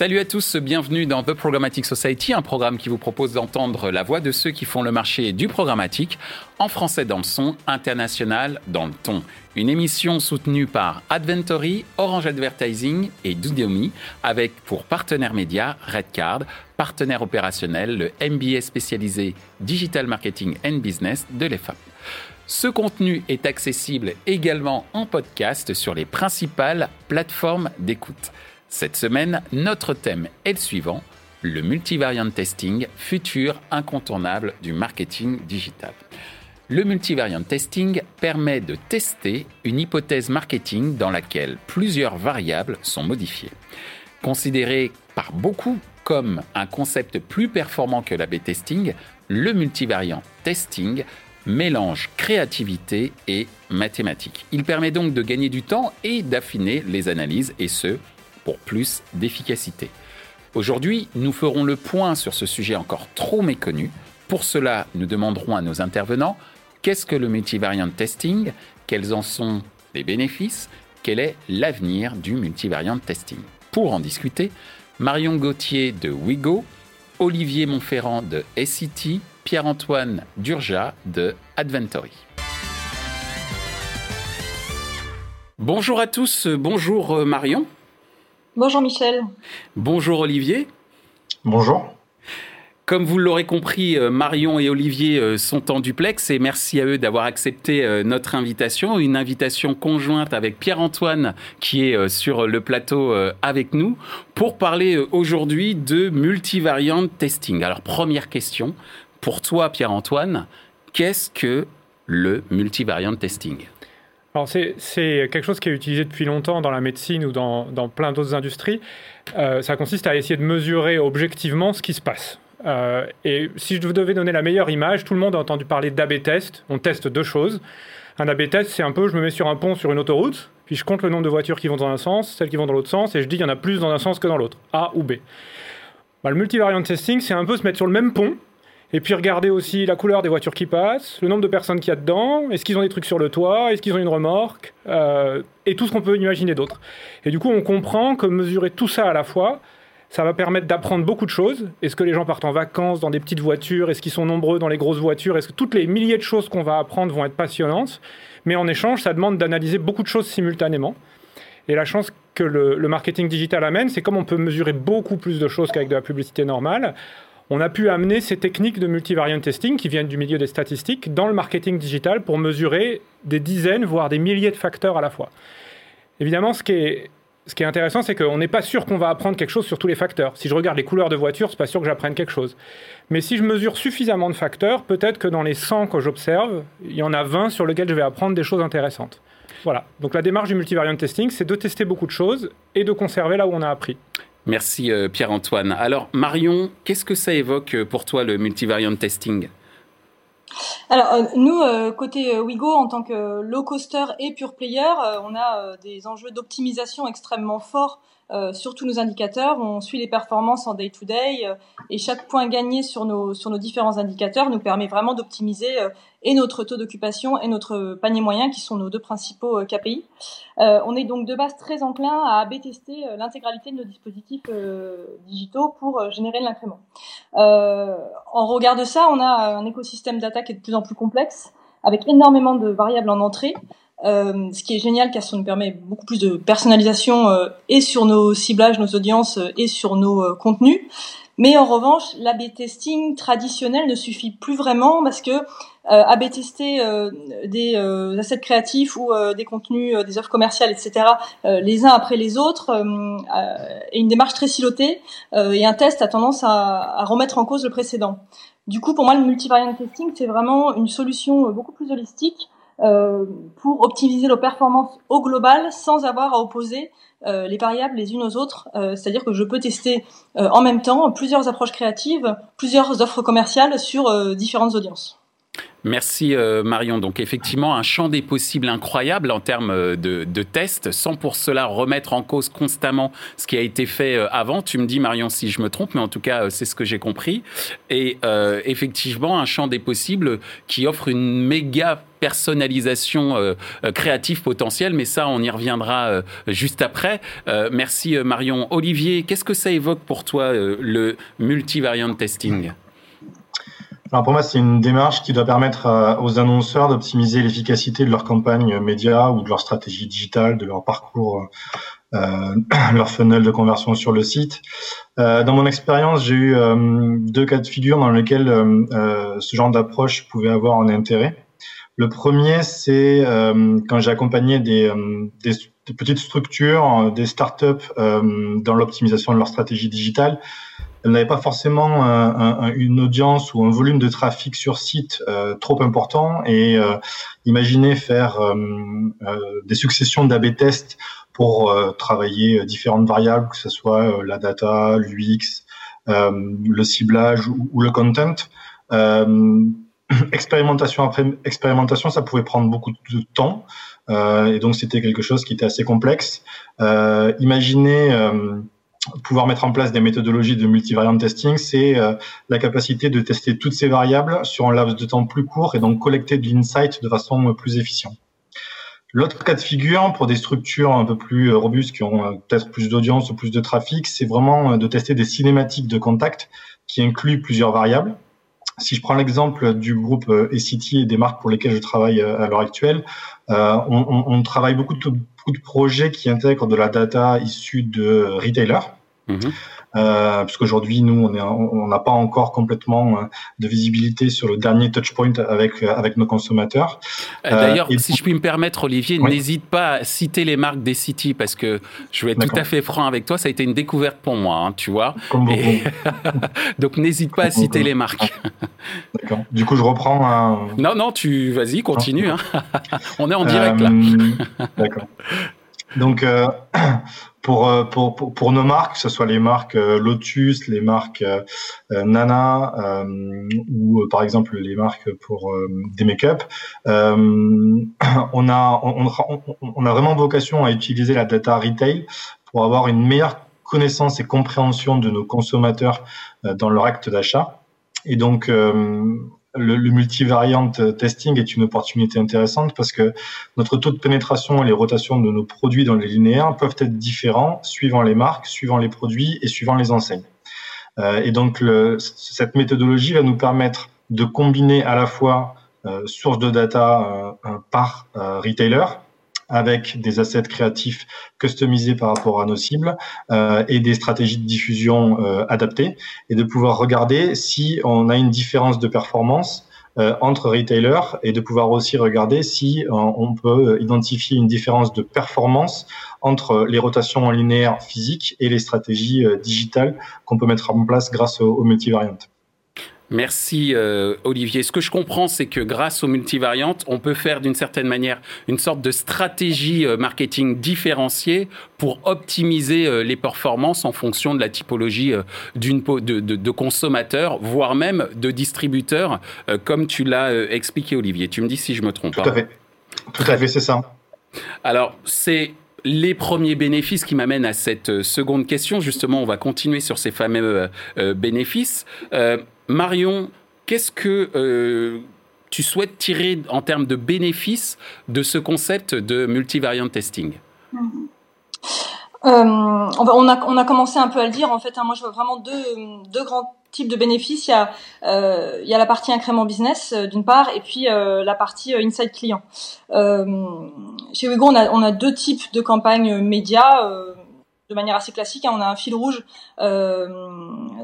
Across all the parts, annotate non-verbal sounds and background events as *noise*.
Salut à tous, bienvenue dans The Programmatic Society, un programme qui vous propose d'entendre la voix de ceux qui font le marché du programmatique, en français dans le son, international dans le ton. Une émission soutenue par Adventory, Orange Advertising et Dudiomi, avec pour partenaire média Redcard, partenaire opérationnel le MBA spécialisé Digital Marketing and Business de l'EFA. Ce contenu est accessible également en podcast sur les principales plateformes d'écoute. Cette semaine, notre thème est le suivant, le multivariant testing, futur incontournable du marketing digital. Le multivariant testing permet de tester une hypothèse marketing dans laquelle plusieurs variables sont modifiées. Considéré par beaucoup comme un concept plus performant que l'A-B testing, le multivariant testing mélange créativité et mathématiques. Il permet donc de gagner du temps et d'affiner les analyses, et ce, pour plus d'efficacité. Aujourd'hui, nous ferons le point sur ce sujet encore trop méconnu. Pour cela, nous demanderons à nos intervenants qu'est-ce que le multivariant testing, quels en sont les bénéfices, quel est l'avenir du multivariant testing? Pour en discuter, Marion Gauthier de Wigo, Olivier Monferrand de SCT, Pierre-Antoine Durja de Adventory. Bonjour à tous, bonjour euh, Marion. Bonjour Michel. Bonjour Olivier. Bonjour. Comme vous l'aurez compris, euh, Marion et Olivier euh, sont en duplex et merci à eux d'avoir accepté euh, notre invitation, une invitation conjointe avec Pierre-Antoine qui est sur le plateau avec nous pour parler aujourd'hui de multivariant testing. Alors première question, pour toi Pierre-Antoine, qu'est-ce que le multivariant testing? Alors c'est, quelque chose qui est utilisé depuis longtemps dans la médecine ou dans, plein d'autres industries. Euh, ça consiste à essayer de mesurer objectivement ce qui se passe. Euh, et si je devais donner la meilleure image, tout le monde a entendu parler d'AB test. On teste deux choses. Un AB test, c'est un peu, je me mets sur un pont sur une autoroute, puis je compte le nombre de voitures qui vont dans un sens, celles qui vont dans l'autre sens, et je dis qu'il y en a plus dans un sens que dans l'autre, A ou B. Bah, le multivariant testing, c'est un peu se mettre sur le même pont, et puis regardez aussi la couleur des voitures qui passent, le nombre de personnes qu'il y a dedans, est-ce qu'ils ont des trucs sur le toit, est-ce qu'ils ont une remorque, euh, et tout ce qu'on peut imaginer d'autre. Et du coup, on comprend que mesurer tout ça à la fois, ça va permettre d'apprendre beaucoup de choses. Est-ce que les gens partent en vacances dans des petites voitures? Est-ce qu'ils sont nombreux dans les grosses voitures? Est-ce que toutes les milliers de choses qu'on va apprendre vont être passionnantes? Mais en échange, ça demande d'analyser beaucoup de choses simultanément. Et la chance que le, le marketing digital amène, c'est comme on peut mesurer beaucoup plus de choses qu'avec de la publicité normale, on a pu amener ces techniques de multivariant testing qui viennent du milieu des statistiques dans le marketing digital pour mesurer des dizaines, voire des milliers de facteurs à la fois. Évidemment, ce qui est, intéressant, c'est qu'on n'est pas sûr qu'on va apprendre quelque chose sur tous les facteurs. Si je regarde les couleurs de voiture, c'est pas sûr que j'apprenne quelque chose. Mais si je mesure suffisamment de facteurs, peut-être que dans les 100 que j'observe, il y en a 20 sur lesquels je vais apprendre des choses intéressantes. Voilà. Donc la démarche du multivariant testing, c'est de tester beaucoup de choses et de conserver là où on a appris. Merci euh, Pierre-Antoine. Alors Marion, qu'est-ce que ça évoque euh, pour toi le multivariant testing? Alors euh, nous côté Wigo en tant que low coaster et pure player, on a des enjeux d'optimisation extrêmement forts euh, sur tous nos indicateurs. On suit les performances en day to day et chaque point gagné sur nos sur nos différents indicateurs nous permet vraiment d'optimiser euh, et notre taux d'occupation et notre panier moyen qui sont nos deux principaux euh, KPI. on est donc de base très enclin à AB tester l'intégralité de nos dispositifs digitaux pour générer l'incrément. en regard de ça, on a un écosystème data qui est de plus en plus complexe avec énormément de variables en entrée. Euh, ce qui est génial car ça nous permet beaucoup plus de personnalisation euh, et sur nos ciblages, nos audiences euh, et sur nos contenus. Mais en revanche, l'A/B testing traditionnel ne suffit plus vraiment parce que A/B tester des assets créatifs ou des contenus, des offres commerciales, etc. les uns après les autres est une démarche très silotée et un test a tendance à, à remettre en cause le précédent. Du coup, pour moi, le multivariant testing, c'est vraiment une solution beaucoup plus holistique euh, pour optimiser nos performances au global sans avoir à opposer euh, les variables les unes aux autres. Euh, c'est-à-dire que je peux tester en même temps plusieurs approches créatives, plusieurs offres commerciales sur différentes audiences. Merci euh, Marion. Donc effectivement, un champ des possibles incroyable en termes euh, de, tests, sans pour cela remettre en cause constamment ce qui a été fait euh, avant. Tu me dis Marion si je me trompe, mais en tout cas c'est ce que j'ai compris. Et effectivement, un champ des possibles qui offre une méga personnalisation créative potentielle, mais ça, on y reviendra juste après. merci Marion. Olivier, qu'est-ce que ça évoque pour toi le multivariant testing? Alors pour moi, c'est une démarche qui doit permettre euh, aux annonceurs d'optimiser l'efficacité de leur campagne média ou de leur stratégie digitale, de leur parcours, euh, *clears throat* leur funnel de conversion sur le site. Euh, dans mon expérience, j'ai eu euh, deux cas de figure dans lesquels euh, ce genre d'approche pouvait avoir un intérêt. Le premier, c'est quand j'ai accompagné des, des, petites structures, des startups dans l'optimisation de leur stratégie digitale elle n'avait pas forcément euh, une audience ou un volume de trafic sur site euh, trop important et euh, imaginez faire des successions d'AB tests pour travailler différentes variables, que ce soit la data, l'UX, le ciblage ou, le content. *clears throat* expérimentation après expérimentation, ça pouvait prendre beaucoup de temps et donc c'était quelque chose qui était assez complexe. imaginez pouvoir mettre en place des méthodologies de multivariant testing, c'est euh, la capacité de tester toutes ces variables sur un laps de temps plus court et donc collecter de l'insight de façon plus efficiente. L'autre cas de figure pour des structures un peu plus euh, robustes qui ont euh, peut-être plus d'audience ou plus de trafic, c'est vraiment de tester des cinématiques de contact qui incluent plusieurs variables. Si je prends l'exemple du groupe ECT et des marques pour lesquelles je travaille à l'heure actuelle, on, on, travaille beaucoup de, beaucoup de projets qui intègrent de la data issue de retailers. Mhm. Euh, puisqu'aujourd'hui, nous, on n'a pas encore complètement euh, de visibilité sur le dernier touchpoint avec, euh, avec nos consommateurs. D'ailleurs, si je puis me permettre, Olivier, n'hésite pas à citer les marques des City, parce que je vais être tout à fait franc avec toi, ça a été une découverte pour moi, hein, tu vois. *laughs* Donc, n'hésite pas à citer les marques. D'accord. Du coup, je reprends. Non, non, tu vas-y, continue. Hein. *laughs* on est en direct là. D'accord. Donc, euh, *clears throat* pour, pour, pour, pour, nos marques, que ce soit les marques euh, Lotus, les marques euh, Nana ou par exemple les marques pour des make-up, *clears throat* on, a, on, a vraiment vocation à utiliser la data retail pour avoir une meilleure connaissance et compréhension de nos consommateurs dans leur acte d'achat. Et donc, le, le multivariant testing est une opportunité intéressante parce que notre taux de pénétration et les rotations de nos produits dans les linéaires peuvent être différents suivant les marques, suivant les produits et suivant les enseignes. Euh, et donc, le, cette méthodologie va nous permettre de combiner à la fois euh, source de data euh, par euh, retailer, avec des assets créatifs customisés par rapport à nos cibles euh, et des stratégies de diffusion euh, adaptées et de pouvoir regarder si on a une différence de performance euh, entre retailers et de pouvoir aussi regarder si on peut identifier une différence de performance entre les rotations en linéaire physique et les stratégies digitales qu'on peut mettre en place grâce aux, aux multivariantes. Merci euh, Olivier. Ce que je comprends, c'est que grâce aux multivariantes, on peut faire d'une certaine manière une sorte de stratégie euh, marketing différenciée pour optimiser euh, les performances en fonction de la typologie d'une de, de, de, consommateurs, voire même de distributeurs, euh, comme tu l'as expliqué Olivier. Tu me dis si je me trompe. Tout à fait. Tout à fait, c'est ça. Alors, c'est les premiers bénéfices qui m'amènent à cette seconde question. Justement, on va continuer sur ces fameux euh, bénéfices. Marion, qu'est-ce que euh, tu souhaites tirer en termes de bénéfices de ce concept de multivariant testing? Euh, on, a, commencé un peu à le dire. En fait, hein, moi, je vois vraiment deux, grands types de bénéfices. Il y a, euh, la partie incrément business d'une part, et puis la partie inside client. chez Wego, on a deux types de campagnes médias de manière assez classique. Hein. On a un fil rouge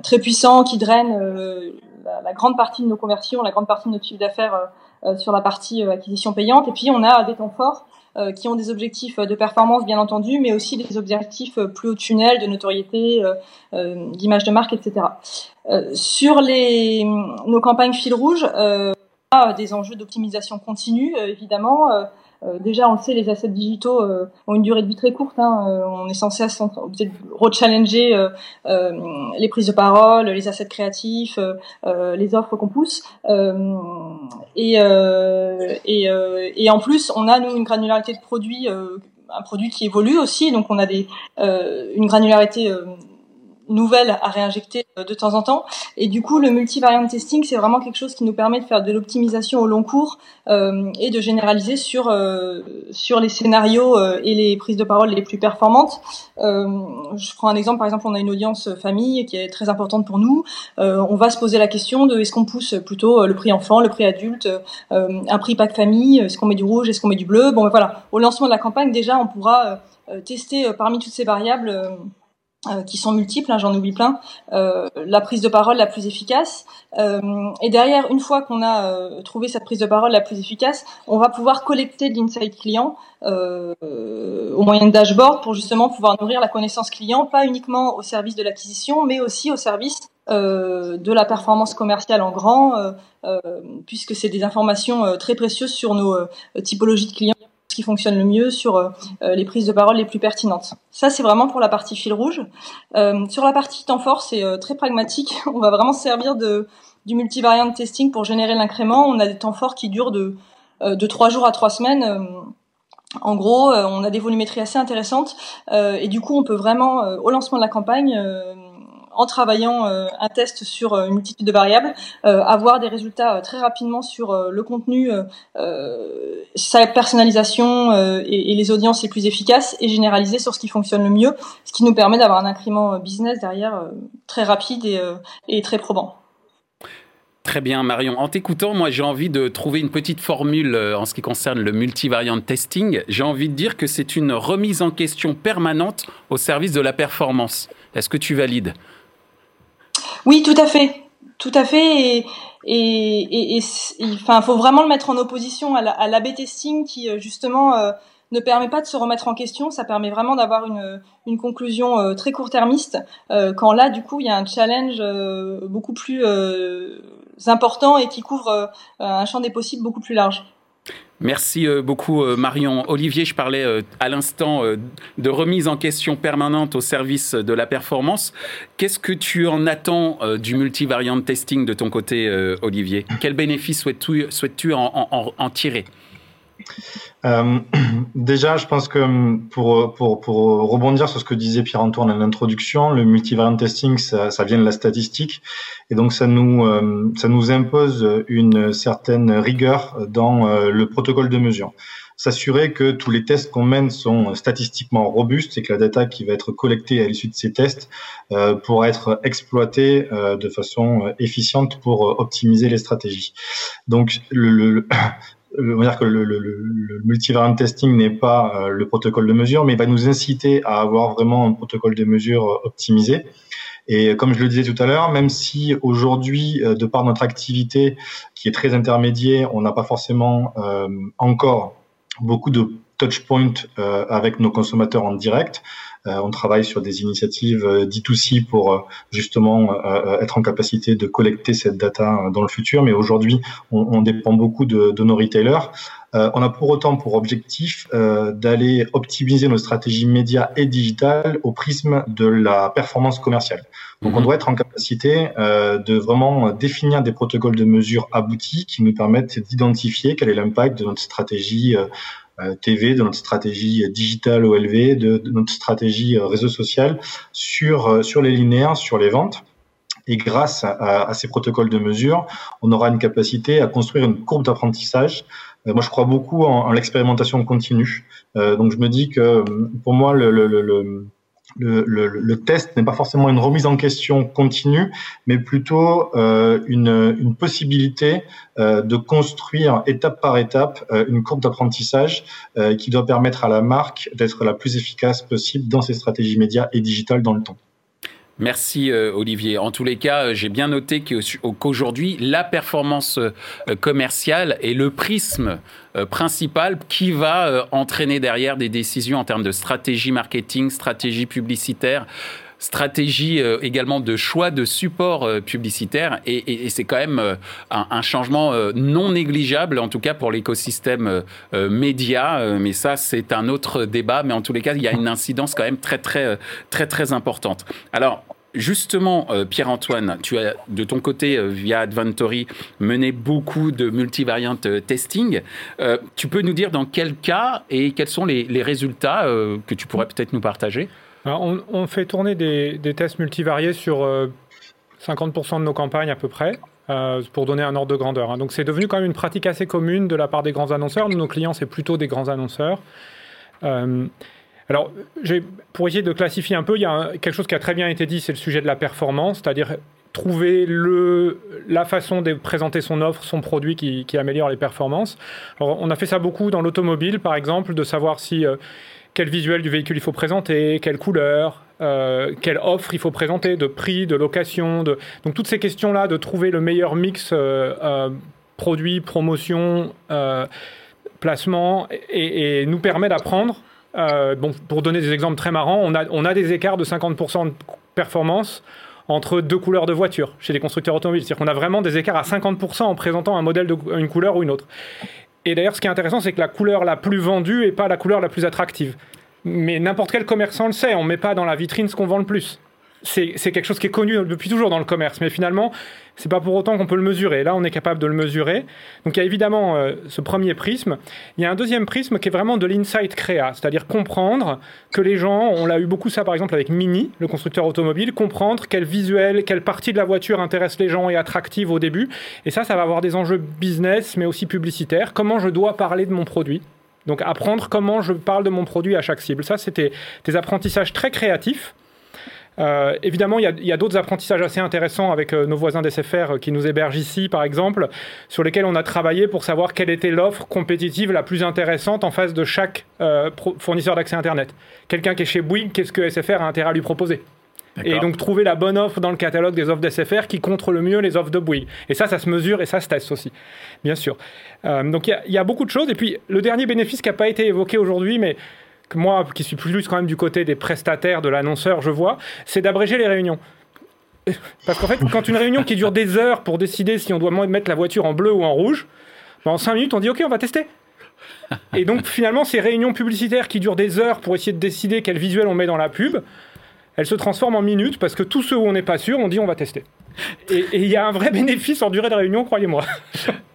très puissant qui draine la, la, grande partie de nos conversions, la grande partie de notre chiffre d'affaires sur la partie acquisition payante. Et puis on a des temps forts euh, qui ont des objectifs de performance bien entendu, mais aussi des objectifs plus haut tunnel, de notoriété, euh, euh, d'image de marque, etc. sur les, nos campagnes fil rouge, on a des enjeux d'optimisation continue, évidemment. Déjà, on le sait, les assets digitaux ont une durée de vie très courte. Hein, on est censé rechallenger les prises de parole, les assets créatifs, les offres qu'on pousse. et, en plus, on a nous une granularité de produits un produit qui évolue aussi, donc on a euh, une granularité euh, nouvelle à réinjecter euh, de temps en temps. Et du coup, le multivariant testing, c'est vraiment quelque chose qui nous permet de faire de l'optimisation au long cours euh, et de généraliser sur euh, sur les scénarios euh, et les prises de parole les plus performantes. je prends un exemple. Par exemple, on a une audience famille qui est très importante pour nous. on va se poser la question de est-ce qu'on pousse plutôt le prix enfant, le prix adulte, un prix pack famille, est-ce qu'on met du rouge, est-ce qu'on met du bleu? Bon, ben voilà. Au lancement de la campagne, déjà, on pourra tester parmi toutes ces variables euh, qui sont multiples, hein, j'en oublie plein, euh, la prise de parole la plus efficace. Euh, et derrière, une fois qu'on a trouvé cette prise de parole la plus efficace, on va pouvoir collecter de l'insight client au moyen de dashboard pour justement pouvoir nourrir la connaissance client, pas uniquement au service de l'acquisition, mais aussi au service de la performance commerciale en grand, puisque c'est des informations très précieuses sur nos typologies de clients fonctionne le mieux sur euh, euh, les prises de parole les plus pertinentes. Ça, c'est vraiment pour la partie fil rouge. Euh, sur la partie temps fort, c'est très pragmatique. *laughs* On va vraiment se servir de, du multivariant testing pour générer l'incrément. On a des temps forts qui durent de, de 3 jours à 3 semaines. En gros, on a des volumétries assez intéressantes et du coup, on peut vraiment, au lancement de la campagne, en travaillant euh, un test sur euh, une multitude de variables, euh, avoir des résultats très rapidement sur le contenu, sa personnalisation et, les audiences les plus efficaces et généraliser sur ce qui fonctionne le mieux, ce qui nous permet d'avoir un incrément business derrière très rapide et, et très probant. Très bien, Marion. En t'écoutant, moi, j'ai envie de trouver une petite formule en ce qui concerne le multivariant testing. J'ai envie de dire que c'est une remise en question permanente au service de la performance. Est-ce que tu valides? Oui, tout à fait, tout à fait. Et, et, et, enfin, faut vraiment le mettre en opposition à la, b testing qui euh, justement euh, ne permet pas de se remettre en question. Ça permet vraiment d'avoir une, une conclusion euh, très court-termiste. quand là, du coup, il y a un challenge beaucoup plus important et qui couvre un champ des possibles beaucoup plus large. Merci euh, beaucoup euh, Marion. Olivier, je parlais euh, à l'instant de remise en question permanente au service de la performance. Qu'est-ce que tu en attends du multivariant testing de ton côté, Olivier? Quel bénéfice souhaites-tu en tirer? Euh, *clears throat* déjà, je pense que pour, pour, pour, rebondir sur ce que disait Pierre-Antoine en introduction, le multivariant testing, ça, vient de la statistique, et donc ça nous, euh, ça nous impose une certaine rigueur dans euh, le protocole de mesure. S'assurer que tous les tests qu'on mène sont statistiquement robustes et que la data qui va être collectée à l'issue de ces tests euh, pourra être exploitée de façon efficiente pour optimiser les stratégies. Donc, le, *clears throat* on va dire que le, le, multivariant testing n'est pas euh, le protocole de mesure, mais va nous inciter à avoir vraiment un protocole de mesure euh, optimisé. Et comme je le disais tout à l'heure, même si aujourd'hui, euh, de par notre activité qui est très intermédiaire, on n'a pas forcément encore beaucoup de touchpoints avec nos consommateurs en direct, euh, on travaille sur des initiatives euh, D2C pour euh, justement être en capacité de collecter cette data dans le futur. Mais aujourd'hui, on, dépend beaucoup de, nos retailers. on a pour autant pour objectif d'aller optimiser nos stratégies médias et digitales au prisme de la performance commerciale. Donc, on mhm. doit être en capacité de vraiment définir des protocoles de mesure aboutis qui nous permettent d'identifier quel est l'impact de notre stratégie euh, TV, de notre stratégie digitale OLV, de, notre stratégie euh, réseau social sur, euh, sur les linéaires, sur les ventes. Et grâce à, ces protocoles de mesure, on aura une capacité à construire une courbe d'apprentissage. moi, je crois beaucoup en, l'expérimentation continue. donc, je me dis que pour moi, le, le, le, le, test n'est pas forcément une remise en question continue, mais plutôt euh, une, possibilité euh, de construire étape par étape euh, une courbe d'apprentissage qui doit permettre à la marque d'être la plus efficace possible dans ses stratégies médias et digitales dans le temps. Merci euh, Olivier. En tous les cas, euh, j'ai bien noté qu'aujourd'hui, la performance euh, commerciale est le prisme principal qui va entraîner derrière des décisions en termes de stratégie marketing, stratégie publicitaire, stratégie également de choix de support publicitaire et, c'est quand même un, changement non négligeable, en tout cas pour l'écosystème média. mais ça, c'est un autre débat. Mais en tous les cas, il y a une incidence quand même très, très, très, très importante. Alors, Justement, euh, Pierre-Antoine, tu as de ton côté, euh, via Adventory, mené beaucoup de multivariant euh, testing. tu peux nous dire dans quel cas et quels sont les, résultats que tu pourrais peut-être nous partager? On, fait tourner des, tests multivariés sur 50% de nos campagnes à peu près. pour donner un ordre de grandeur. Hein. Donc c'est devenu quand même une pratique assez commune de la part des grands annonceurs. nos clients, c'est plutôt des grands annonceurs. Alors, pour essayer de classifier un peu, il y a quelque chose qui a très bien été dit, c'est le sujet de la performance, c'est-à-dire trouver la façon de présenter son offre, son produit qui, améliore les performances. On a fait ça beaucoup dans l'automobile, par exemple, de savoir si euh, quel visuel du véhicule il faut présenter, quelle couleur, euh, quelle offre il faut présenter, de prix, de location. Donc toutes ces questions-là, de trouver le meilleur mix euh, produit, promotion, placement, et, nous permet d'apprendre euh, bon, pour donner des exemples très marrants, on a, on a des écarts de 50% de performance entre deux couleurs de voiture chez les constructeurs automobiles. C'est-à-dire qu'on a vraiment des écarts à 50% en présentant un modèle de une couleur ou une autre. Et d'ailleurs, ce qui est intéressant, c'est que la couleur la plus vendue n'est pas la couleur la plus attractive. Mais n'importe quel commerçant le sait, on ne met pas dans la vitrine ce qu'on vend le plus c'est quelque chose qui est connu depuis toujours dans le commerce, mais finalement, c'est pas pour autant qu'on peut le mesurer. Là, on est capable de le mesurer. Donc, il y a évidemment euh, ce premier prisme. Il y a un deuxième prisme qui est vraiment de l'insight créa, c'est-à-dire comprendre que les gens, on l'a eu beaucoup ça par exemple avec Mini, le constructeur automobile, comprendre quel visuel, quelle partie de la voiture intéresse les gens et attractive au début. Et ça, ça va avoir des enjeux business, mais aussi publicitaires. Comment je dois parler de mon produit? Donc apprendre comment je parle de mon produit à chaque cible. Ça, c'était des apprentissages très créatifs euh, évidemment, il y a, d'autres apprentissages assez intéressants avec euh, nos voisins d'SFR euh, qui nous hébergent ici, par exemple, sur lesquels on a travaillé pour savoir quelle était l'offre compétitive la plus intéressante en face de chaque fournisseur d'accès Internet. Quelqu'un qui est chez Bouygues, qu'est-ce que SFR a intérêt à lui proposer? Et donc trouver la bonne offre dans le catalogue des offres d'SFR qui contre le mieux les offres de Bouygues. Et ça, ça se mesure et ça se teste aussi, bien sûr. donc il y, y, a beaucoup de choses. Et puis le dernier bénéfice qui n'a pas été évoqué aujourd'hui, mais moi, qui suis plus quand même du côté des prestataires, de l'annonceur, je vois, c'est d'abréger les réunions. *laughs* Parce qu'en fait, quand une réunion qui dure des heures pour décider si on doit mettre la voiture en bleu ou en rouge, ben, en 5 minutes, on dit OK, on va tester. Et donc finalement, ces réunions publicitaires qui durent des heures pour essayer de décider quel visuel on met dans la pub, elles se transforment en minutes parce que tous ceux où on n'est pas sûr, on dit on va tester. Et il y a un vrai *laughs* bénéfice en durée de réunion, croyez-moi.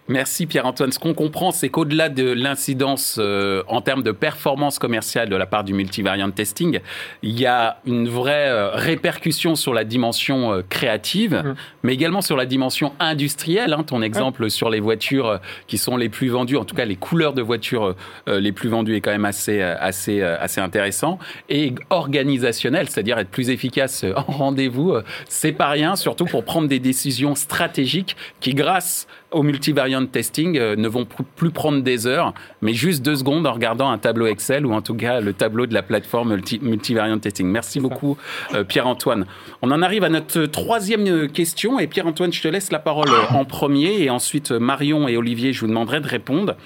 Merci Pierre-Antoine. Ce qu'on comprend, c'est qu'au-delà de l'incidence euh, en termes de performance commerciale de la part du multivariant testing, il y a une vraie euh, répercussion sur la dimension euh, créative, mmh. mais également sur la dimension industrielle. Hein. ton exemple sur les voitures qui sont les plus vendues, en tout cas les couleurs de voitures les plus vendues est quand même assez, assez, assez intéressant. Et organisationnel, c'est-à-dire être plus efficace en rendez-vous, c'est pas rien, surtout pour prendre des décisions stratégiques qui, grâce au multivariant testing euh, ne vont plus prendre des heures, mais juste deux secondes en regardant un tableau Excel ou en tout cas le tableau de la plateforme multivariant testing. Merci beaucoup, euh, Pierre-Antoine. On en arrive à notre troisième euh, question et Pierre-Antoine, je te laisse la parole en premier et ensuite Marion et Olivier, je vous demanderai de répondre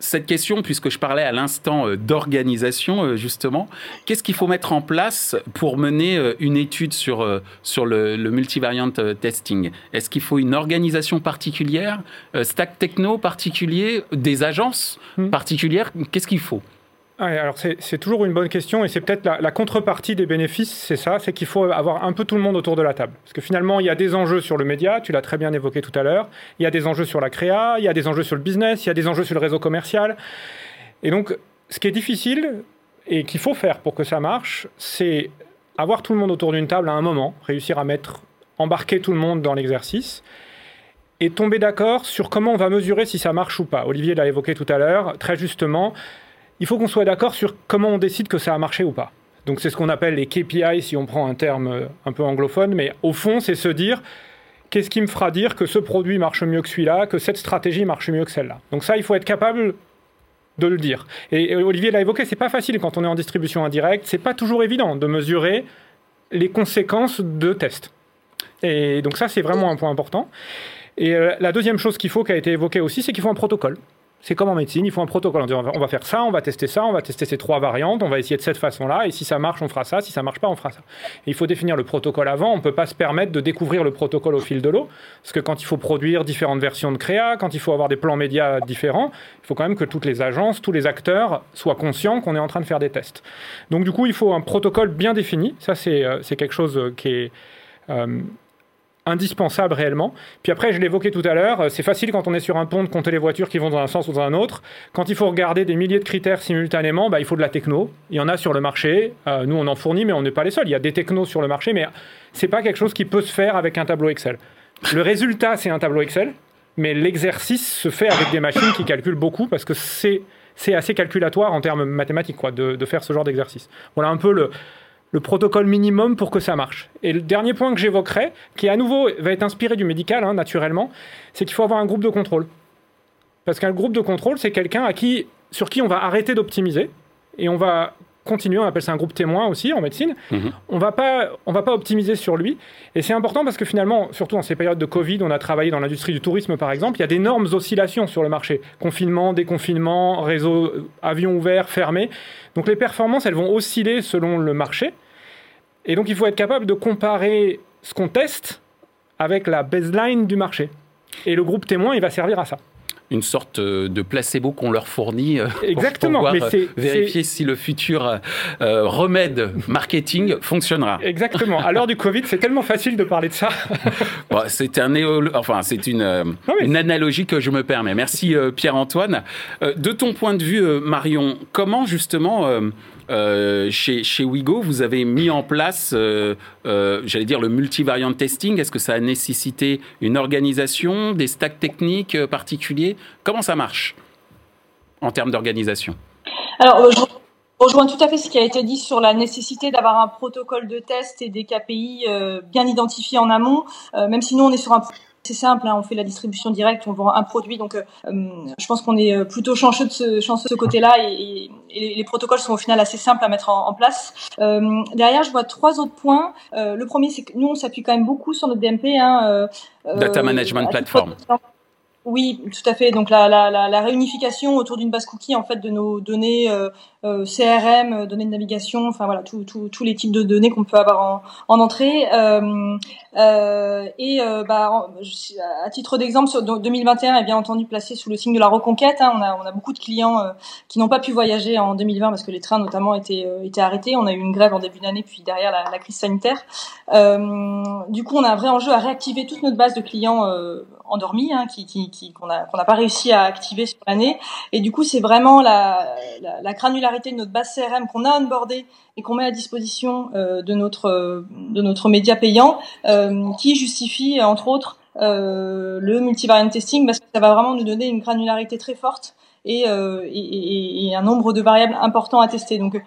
cette question, puisque je parlais à l'instant euh, d'organisation, euh, justement, qu'est-ce qu'il faut mettre en place pour mener euh, une étude sur, sur le, multivariant testing? Est-ce qu'il faut une organisation particulière, stack techno particulier, des agences hmm. particulières? Qu'est-ce qu'il faut? Alors c'est toujours une bonne question et c'est peut-être la, contrepartie des bénéfices, c'est ça, c'est qu'il faut avoir un peu tout le monde autour de la table. Parce que finalement, il y a des enjeux sur le média, tu l'as très bien évoqué tout à l'heure, il y a des enjeux sur la créa, il y a des enjeux sur le business, il y a des enjeux sur le réseau commercial. Et donc, ce qui est difficile et qu'il faut faire pour que ça marche, c'est avoir tout le monde autour d'une table à un moment, réussir à mettre, embarquer tout le monde dans l'exercice et tomber d'accord sur comment on va mesurer si ça marche ou pas. Olivier l'a évoqué tout à l'heure, très justement il faut qu'on soit d'accord sur comment on décide que ça a marché ou pas. Donc c'est ce qu'on appelle les KPI si on prend un terme euh, un peu anglophone, mais au fond c'est se dire qu'est-ce qui me fera dire que ce produit marche mieux que celui-là, que cette stratégie marche mieux que celle-là. Donc ça il faut être capable de le dire. Et Olivier l'a évoqué, c'est pas facile quand on est en distribution indirecte, c'est pas toujours évident de mesurer les conséquences de tests. Et donc ça c'est vraiment un point important. Et euh, la deuxième chose qu'il faut, qui a été évoquée aussi, c'est qu'il faut un protocole. C'est comme en médecine, il faut un protocole. On, va faire ça, on va tester ça, on va tester ces trois variantes, on va essayer de cette façon-là, et si ça marche, on fera ça, si ça marche pas, on fera ça. il faut définir le protocole avant, on ne peut pas se permettre de découvrir le protocole au fil de l'eau, parce que quand il faut produire différentes versions de créa, quand il faut avoir des plans médias différents, il faut quand même que toutes les agences, tous les acteurs soient conscients qu'on est en train de faire des tests. Donc du coup, il faut un protocole bien défini, ça c'est euh, quelque chose qui est... Euh, indispensable réellement. Puis après, je l'évoquais tout à l'heure, euh, c'est facile quand on est sur un pont de compter les voitures qui vont dans un sens ou dans un autre. Quand il faut regarder des milliers de critères simultanément, bah, il faut de la techno. Il y en a sur le marché. Euh, nous, on en fournit, mais on n'est pas les seuls. Il y a des technos sur le marché, mais c'est pas quelque chose qui peut se faire avec un tableau Excel. Le résultat, c'est un tableau Excel, mais l'exercice se fait avec des machines qui calculent beaucoup parce que c'est assez calculatoire en termes mathématiques de, de faire ce genre d'exercice. Voilà un peu le, le protocole minimum pour que ça marche. Et le dernier point que j'évoquerai, qui à nouveau va être inspiré du médical, hein, naturellement, c'est qu'il faut avoir un groupe de contrôle. Parce qu'un groupe de contrôle, c'est quelqu'un à qui, sur qui on va arrêter d'optimiser et on va continuer, on appelle ça un groupe témoin aussi en médecine. Mhm. On va pas, on va pas optimiser sur lui. Et c'est important parce que finalement, surtout en ces périodes de Covid, on a travaillé dans l'industrie du tourisme par exemple, il y a d'énormes oscillations sur le marché. Confinement, déconfinement, réseau, avion ouvert, fermé. Donc les performances, elles vont osciller selon le marché. Et donc il faut être capable de comparer ce qu'on teste avec la baseline du marché. Et le groupe témoin, il va servir à ça une sorte euh, de placebo qu'on leur fournit euh, Exactement, pour pouvoir vérifier si le futur euh, remède marketing fonctionnera. Exactement. À l'heure du Covid, c'est tellement facile de parler de ça. *laughs* c'est un enfin c'est une, une analogie que je me permets. Merci Pierre-Antoine. de ton point de vue, Marion, comment justement euh, chez, chez Wigo, vous avez mis en place, euh, euh, j'allais dire, le multivariant testing. Est-ce que ça a nécessité une organisation, des stacks techniques particuliers? Comment ça marche en termes d'organisation? Alors, je rejoins tout à fait ce qui a été dit sur la nécessité d'avoir un protocole de test et des KPI bien identifiés en amont, même si nous, on est sur un c'est simple, hein, on fait la distribution directe, on vend un produit, donc euh, je pense qu'on est euh, plutôt chanceux de ce, chanceux de ce côté-là et, les, protocoles sont au final assez simples à mettre en, place. Euh, derrière, je vois trois autres points. le premier, c'est que nous, on s'appuie quand même beaucoup sur notre DMP. Hein, Data Management Platform. Oui, tout à fait. Donc la, la, la, réunification autour d'une base cookie en fait de nos données euh, euh CRM, euh, données de navigation, enfin voilà, tous les types de données qu'on peut avoir en, en entrée. Euh, euh et bah, à titre d'exemple, sur 2021 est bien entendu placé sous le signe de la reconquête. Hein. On, a, on a beaucoup de clients qui n'ont pas pu voyager en 2020 parce que les trains notamment étaient, étaient arrêtés. On a eu une grève en début d'année, puis derrière la, la crise sanitaire. du coup, on a un vrai enjeu à réactiver toute notre base de clients endormis, hein, qui, qui, qu'on n'a pas réussi à activer sur l'année. Et du coup, c'est vraiment la, la, la, granularité de notre base CRM qu'on a onboardé et qu'on met à disposition euh, de notre de notre média payant, euh, qui justifie entre autres euh, le multivariant testing parce que ça va vraiment nous donner une granularité très forte et, un nombre de variables importants à tester. Donc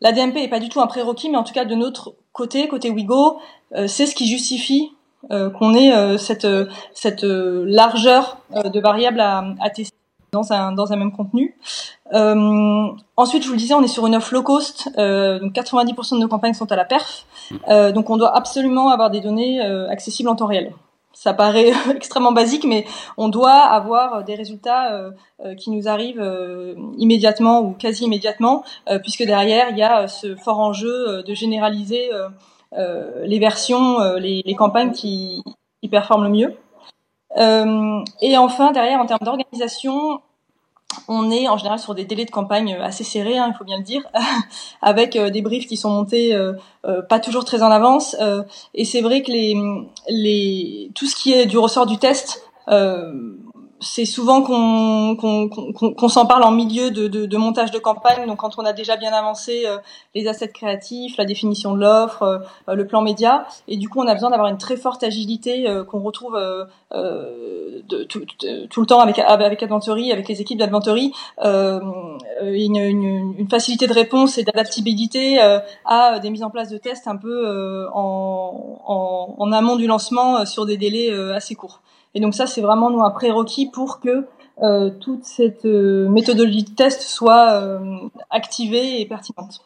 la DMP est pas du tout un prérequis, mais en tout cas de notre côté, côté Wigo, c'est ce qui justifie euh, qu'on ait euh, cette, euh, cette largeur de variables à, à, tester dans un, dans un même contenu. Euh, ensuite, je vous le disais, on est sur une offre low cost, euh, donc 90% de nos campagnes sont à la perf, euh, donc on doit absolument avoir des données accessibles en temps réel. Ça paraît *laughs* extrêmement basique, mais on doit avoir des résultats qui nous arrivent immédiatement ou quasi immédiatement, puisque derrière il y a ce fort enjeu de généraliser euh, les versions, euh, les, les, campagnes qui, qui, performent le mieux. Euh, et enfin, derrière, en termes d'organisation, on est en général sur des délais de campagne assez serrés, hein, il faut bien le dire, *laughs* avec des briefs qui sont montés euh, pas toujours très en avance. Euh, et c'est vrai que les, les, tout ce qui est du ressort du test, c'est souvent qu'on qu'on s'en parle en milieu de, de, de, montage de campagne, donc quand on a déjà bien avancé euh, les assets créatifs, la définition de l'offre, euh, le plan média, et du coup on a besoin d'avoir une très forte agilité euh, qu'on retrouve de, tout, tout, le temps avec avec Adventory, avec les équipes d'Adventory, une, une, une, facilité de réponse et d'adaptabilité à des mises en place de tests un peu en, en amont du lancement sur des délais assez courts. Et donc ça, c'est vraiment nous un prérequis pour que euh, toute cette euh, méthodologie de test soit euh, activée et pertinente.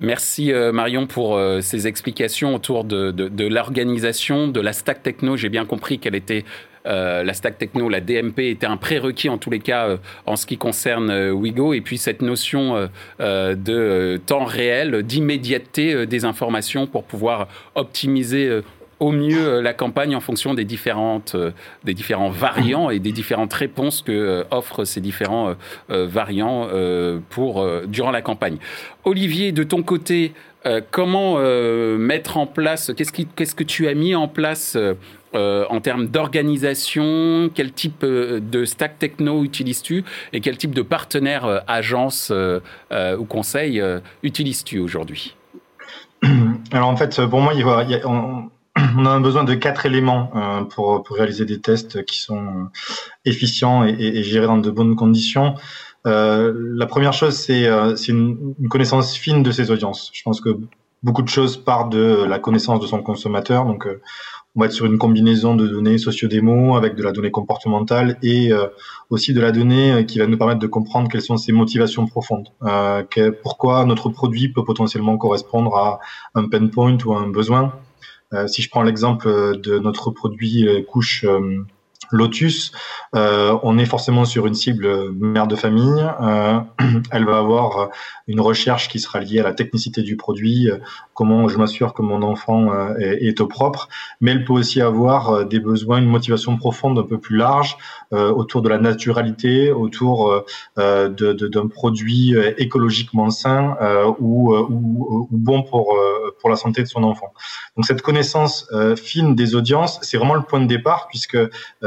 Merci euh, Marion pour euh, ces explications autour de, l'organisation, de la stack techno. J'ai bien compris qu'elle était la stack techno, la DMP était un prérequis en tous les cas en ce qui concerne Wigo. Et puis cette notion de temps réel, d'immédiateté des informations pour pouvoir optimiser au mieux euh, la campagne en fonction des, différentes, euh, des différents variants et des différentes réponses que euh, offrent ces différents variants pour, durant la campagne. Olivier, de ton côté, comment mettre en place, qu'est-ce, qu'est-ce que tu as mis en place en termes d'organisation? Quel type de stack techno utilises-tu? Et quel type de partenaire, agence ou conseil utilises-tu aujourd'hui? Alors en fait, pour moi, il y a, *clears throat* a besoin de quatre éléments euh, pour, pour, réaliser des tests qui sont euh, efficients et, et, gérés dans de bonnes conditions. Euh, la première chose, c'est euh, une, connaissance fine de ses audiences. Je pense que beaucoup de choses partent de la connaissance de son consommateur. Donc, on va être sur une combinaison de données socio-démo avec de la donnée comportementale et aussi de la donnée qui va nous permettre de comprendre quelles sont ses motivations profondes. Pourquoi notre produit peut potentiellement correspondre à un pain point ou à un besoin. Euh, si je prends l'exemple de notre produit euh, couche euh, Lotus, euh, on est forcément sur une cible mère de famille. Euh, *clears throat* elle va avoir une recherche qui sera liée à la technicité du produit, comment je m'assure que mon enfant est, au propre, mais elle peut aussi avoir des besoins, une motivation profonde un peu plus large autour de la naturalité, autour d'un produit écologiquement sain ou, bon pour, pour la santé de son enfant. Donc cette connaissance fine des audiences, c'est vraiment le point de départ puisque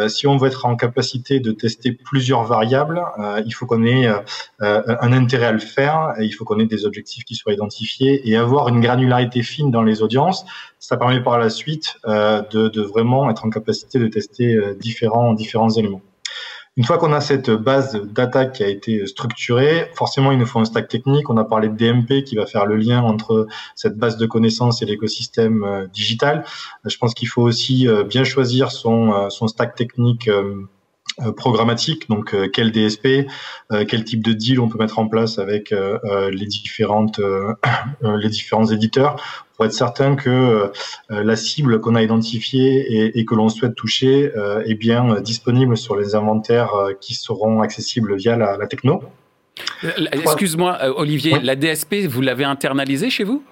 si on veut être en capacité de tester plusieurs variables, euh, il faut qu'on ait euh, un intérêt à le faire, et il faut qu'on ait des objectifs qui soient identifiés et avoir une granularité fine dans les audiences. Ça permet par la suite euh, de, de, vraiment être en capacité de tester différents, différents éléments. Une fois qu'on a cette base d'attaque qui a été structurée, forcément, il nous faut un stack technique. On a parlé de DMP qui va faire le lien entre cette base de connaissances et l'écosystème euh, digital. Je pense qu'il faut aussi euh, bien choisir son, euh, son stack technique programmatique, donc quel DSP, quel type de deal on peut mettre en place avec les différentes *coughs* les différents éditeurs pour être certain que euh, la cible qu'on a identifiée et, que l'on souhaite toucher euh, est bien disponible sur les inventaires euh, qui seront accessibles via la, techno. Excuse-moi, Olivier, la DSP, vous l'avez internalisée chez vous?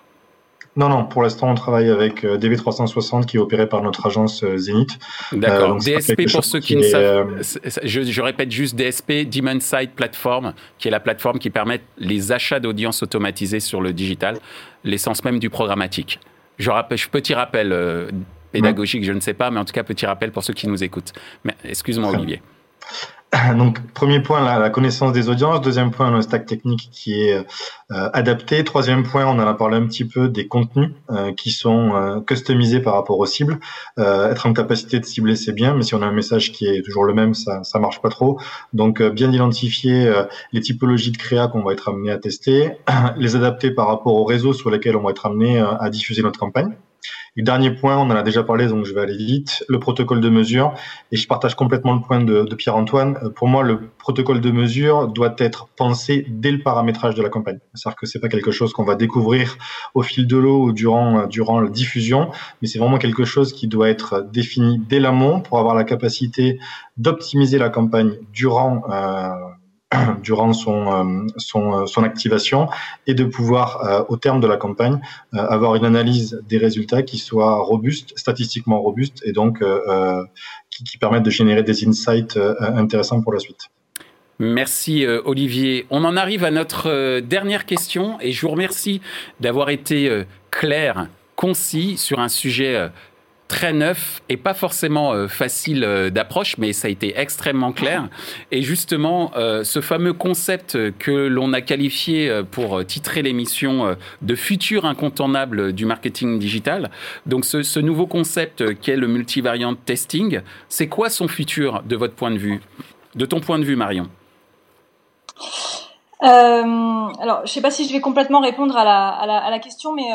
Non, non, pour l'instant, on travaille avec DV360 qui est opéré par notre agence Zenith. D'accord. DSP, pour ceux qui, ne savent, je, je, répète juste DSP, Demand Side Platform, qui est la plateforme qui permet les achats d'audience automatisés sur le digital l'essence même du programmatique. Je rappelle, petit rappel euh, pédagogique, je ne sais pas, mais en tout cas petit rappel pour ceux qui nous écoutent. Excuse-moi Olivier. *clears throat* Donc, premier point, la, connaissance des audiences. Deuxième point, le stack technique qui est euh, adapté. Troisième point, on en a parlé un petit peu des contenus euh, qui sont euh, customisés par rapport aux cibles. être en capacité de cibler, c'est bien, mais si on a un message qui est toujours le même, ça ça marche pas trop. Donc, bien identifier les typologies de créa qu'on va être amené à tester, *clears throat* les adapter par rapport aux réseaux sur lesquels on va être amené à diffuser notre campagne. Et dernier point, on en a déjà parlé, donc je vais aller vite, le protocole de mesure. Et je partage complètement le point de, Pierre-Antoine. Euh, pour moi, le protocole de mesure doit être pensé dès le paramétrage de la campagne. C'est-à-dire que c'est pas quelque chose qu'on va découvrir au fil de l'eau ou durant, euh, durant la diffusion, mais c'est vraiment quelque chose qui doit être défini dès l'amont pour avoir la capacité d'optimiser la campagne durant euh, *clears throat* durant son, euh, euh, son, activation et de pouvoir, euh, au terme de la campagne, avoir une analyse des résultats qui soit robuste, statistiquement robuste et donc qui, qui permettent de générer des insights intéressants pour la suite. Merci Olivier. On en arrive à notre dernière question et je vous remercie d'avoir été clair, concis sur un sujet très neuf et pas forcément euh, facile euh, d'approche, mais ça a été extrêmement clair. Et justement, euh, ce fameux concept que l'on a qualifié pour titrer l'émission de futur incontournable du marketing digital, donc ce, nouveau concept qu'est le multivariant testing, c'est quoi son futur de votre point de vue? De ton point de vue, Marion? Alors, je ne sais pas si je vais complètement répondre à la question, mais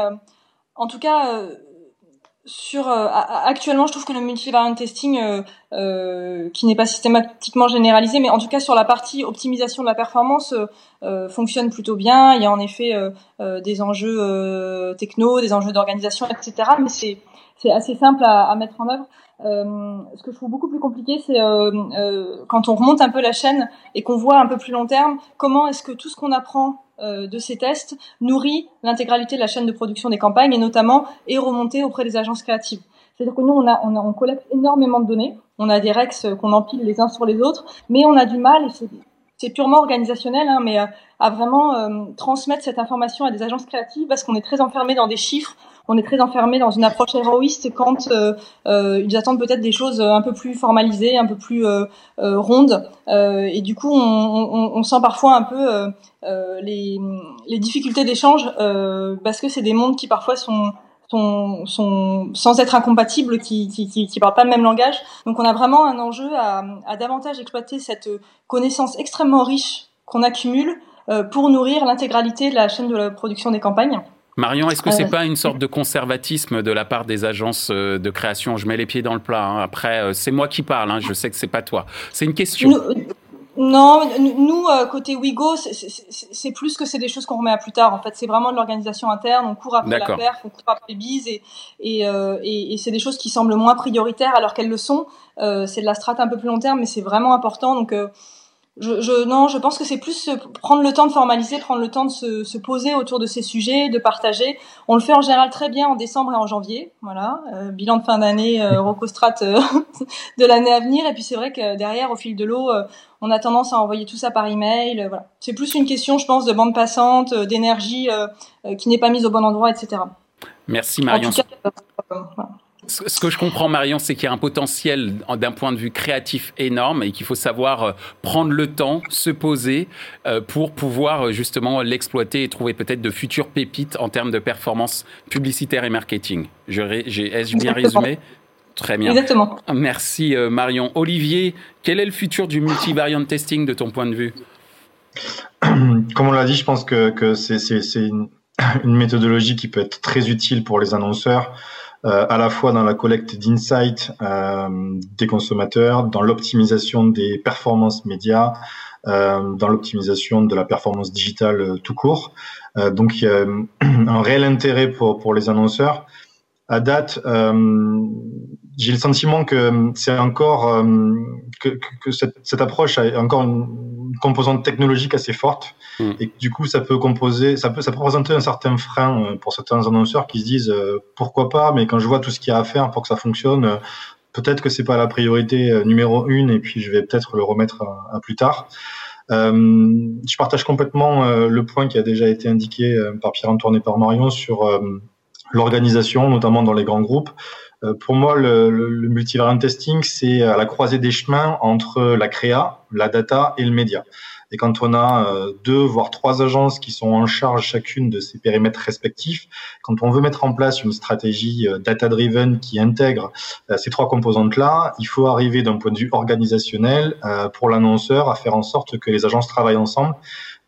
en tout cas, sur euh, actuellement, je trouve que le multivariant testing, euh, euh, qui n'est pas systématiquement généralisé, mais en tout cas sur la partie optimisation de la performance, fonctionne plutôt bien. Il y a en effet des enjeux techno, des enjeux d'organisation, etc. Mais c'est assez simple à, mettre en œuvre. ce que je trouve beaucoup plus compliqué, c'est quand on remonte un peu la chaîne et qu'on voit un peu plus long terme, comment est-ce que tout ce qu'on apprend de ces tests nourrit l'intégralité de la chaîne de production des campagnes et notamment est remonté auprès des agences créatives. C'est-à-dire que nous, on, a, on, on, collecte énormément de données. On a des rex qu'on empile les uns sur les autres, mais on a du mal, c'est purement organisationnel, hein, mais à, à vraiment euh, transmettre cette information à des agences créatives parce qu'on est très enfermé dans des chiffres, on est très enfermé dans une approche héroïste quand euh, euh, ils attendent peut-être des choses un peu plus formalisées, un peu plus rondes, et du coup on, on, on, sent parfois un peu les, les difficultés d'échange parce que c'est des mondes qui parfois sont sont, sont sans être incompatibles, qui, qui, qui, qui, parlent pas le même langage. Donc on a vraiment un enjeu à, à davantage exploiter cette connaissance extrêmement riche qu'on accumule euh, pour nourrir l'intégralité de la chaîne de la production des campagnes. Marion, est-ce que c'est euh, pas une sorte de conservatisme de la part des agences euh, de création? Je mets les pieds dans le plat. Hein. Après, c'est moi qui parle. Hein. Je sais que c'est pas toi. C'est une question. Non, nous, euh, côté Wigo, c'est plus que c'est des choses qu'on remet à plus tard. En fait, c'est vraiment de l'organisation interne. On court après la perf, on court après les bises, et, et, euh, et, et c'est des choses qui semblent moins prioritaires alors qu'elles le sont. Euh, c'est de la strate un peu plus long terme, mais c'est vraiment important. Donc, euh, je, je, non, je pense que c'est plus prendre le temps de formaliser, prendre le temps de se, se, poser autour de ces sujets, de partager. On le fait en général très bien en décembre et en janvier. Voilà, euh, bilan de fin d'année, euh, *laughs* euh, *laughs* de l'année à venir. Et puis c'est vrai que derrière, au fil de l'eau, euh, on a tendance à envoyer tout ça par email. voilà, c'est plus une question, je pense, de bande passante, d'énergie qui n'est pas mise au bon endroit, etc. Merci Marion. Ce que je comprends, Marion, c'est qu'il y a un potentiel d'un point de vue créatif énorme et qu'il faut savoir euh, prendre le temps, se poser euh, pour pouvoir euh, justement l'exploiter et trouver peut-être de futures pépites en termes de performance publicitaire et marketing. Ai-je bien résumé? Très bien. Exactement. Merci Marion. Olivier, quel est le futur du multivariant testing de ton point de vue? *clears throat* Comme on l'a dit, je pense que, que c'est une, *clears throat* une méthodologie qui peut être très utile pour les annonceurs à la fois dans la collecte d'insights euh, des consommateurs, dans l'optimisation des performances médias, euh, dans l'optimisation de la performance digitale tout court. donc il y a *clears throat* un réel intérêt pour, pour les annonceurs. À date, j'ai le sentiment que c'est encore que, que cette, cette, approche a encore une composante technologique assez forte mm. et du coup ça peut composer, ça peut, ça peut représenter un certain frein euh, pour certains annonceurs qui se disent euh, pourquoi pas, mais quand je vois tout ce qu'il y a à faire pour que ça fonctionne, euh, peut-être que c'est pas la priorité numéro une et puis je vais peut-être le remettre à, plus tard. je partage complètement le point qui a déjà été indiqué par Pierre-Antoine et par Marion sur l'organisation, notamment dans les grands groupes. Pour moi, le, le, multivariant testing, c'est à la croisée des chemins entre la créa, la data et le média. Et quand on a euh, deux, voire trois agences qui sont en charge chacune de ces périmètres respectifs, quand on veut mettre en place une stratégie euh, data-driven qui intègre euh, ces trois composantes-là, il faut arriver d'un point de vue organisationnel pour l'annonceur à faire en sorte que les agences travaillent ensemble.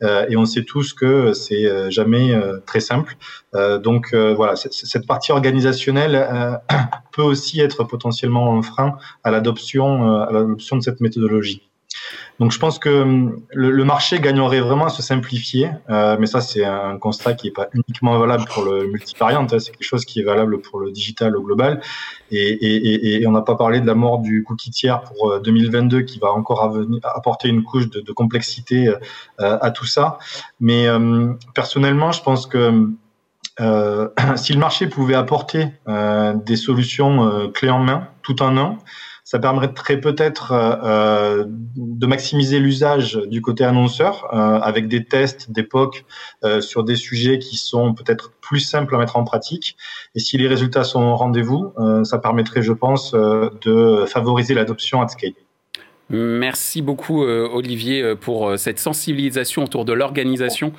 Et on sait tous que c'est jamais très simple. donc voilà, cette partie organisationnelle *coughs* peut aussi être potentiellement un frein à l'adoption à l'adoption de cette méthodologie. Donc je pense que hum, le, marché gagnerait vraiment à se simplifier, euh, mais ça c'est un constat qui n'est pas uniquement valable pour le multivariant, hein, c'est quelque chose qui est valable pour le digital au global. Et, on n'a pas parlé de la mort du cookie tiers pour 2022 euh, qui va encore apporter une couche de, complexité euh, à tout ça. Mais personnellement, je pense que *clears throat* si le marché pouvait apporter des solutions clés en main, tout en un, ça permettrait peut-être euh, euh, de maximiser l'usage du côté annonceur euh, avec des tests d'époque sur des sujets qui sont peut-être plus simples à mettre en pratique. Et si les résultats sont au rendez-vous, ça permettrait, je pense, de favoriser l'adoption at scale. Merci beaucoup Olivier pour cette sensibilisation autour de l'organisation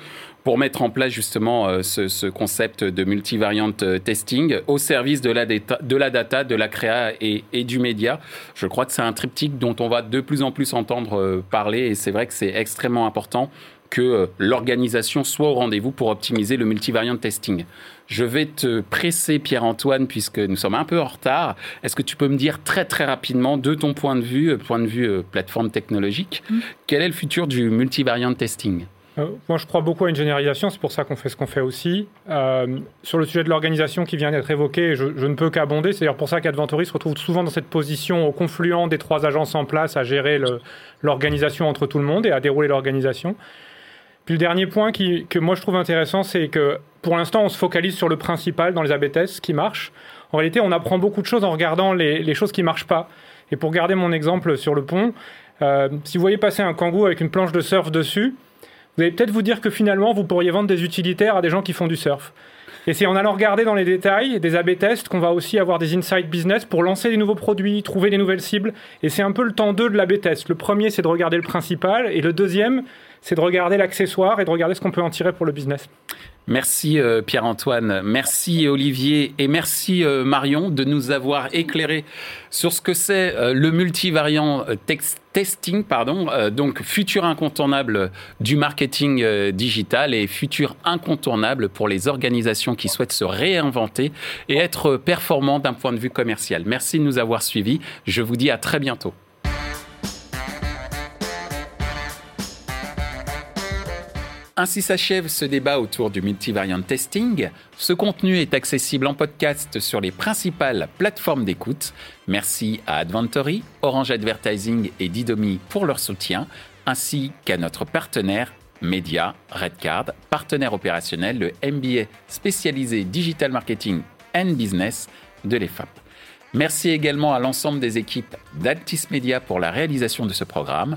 pour mettre en place justement euh, ce, concept de multivariant euh, testing au service de la, data, de la data, de la créa et, du média. Je crois que c'est un triptyque dont on va de plus en plus entendre euh, parler et c'est vrai que c'est extrêmement important que l'organisation soit au rendez-vous pour optimiser le multivariant testing. Je vais te presser, Pierre-Antoine, puisque nous sommes un peu en retard. Est-ce que tu peux me dire très très rapidement, de ton point de vue, point de vue plateforme technologique, mmh. quel est le futur du multivariant testing? Euh, moi, je crois beaucoup à une généralisation, c'est pour ça qu'on fait ce qu'on fait aussi. Euh, sur le sujet de l'organisation qui vient d'être évoqué, je, ne peux qu'abonder. C'est d'ailleurs pour ça qu'Adventory se retrouve souvent dans cette position au confluent des trois agences en place à gérer l'organisation entre tout le monde et à dérouler l'organisation. Puis le dernier point que moi je trouve intéressant, c'est que pour l'instant, on se focalise sur le principal dans les AB tests qui marche. En réalité, on apprend beaucoup de choses en regardant les, les choses qui ne marchent pas. Et pour garder mon exemple sur le pont, euh, si vous voyez passer un kangou avec une planche de surf dessus, vous allez peut-être vous dire que finalement, vous pourriez vendre des utilitaires à des gens qui font du surf. Et c'est en allant regarder dans les détails des AB tests qu'on va aussi avoir des inside business pour lancer des nouveaux produits, trouver des nouvelles cibles. Et c'est un peu le temps 2 de l'AB test. Le premier, c'est de regarder le principal. Et le deuxième, c'est de regarder l'accessoire et de regarder ce qu'on peut en tirer pour le business. Merci euh, Pierre-Antoine, merci Olivier et merci euh, Marion de nous avoir éclairé sur ce que c'est euh, le multivariant testing, pardon, donc futur incontournable du marketing digital et futur incontournable pour les organisations qui souhaitent se réinventer et être performants d'un point de vue commercial. Merci de nous avoir suivis. Je vous dis à très bientôt. Ainsi s'achève ce débat autour du multivariant testing. Ce contenu est accessible en podcast sur les principales plateformes d'écoute. Merci à Adventory, Orange Advertising et Didomi pour leur soutien, ainsi qu'à notre partenaire Média Redcard, partenaire opérationnel, le MBA spécialisé Digital Marketing and Business de l'EFAP. Merci également à l'ensemble des équipes d'Altis Media pour la réalisation de ce programme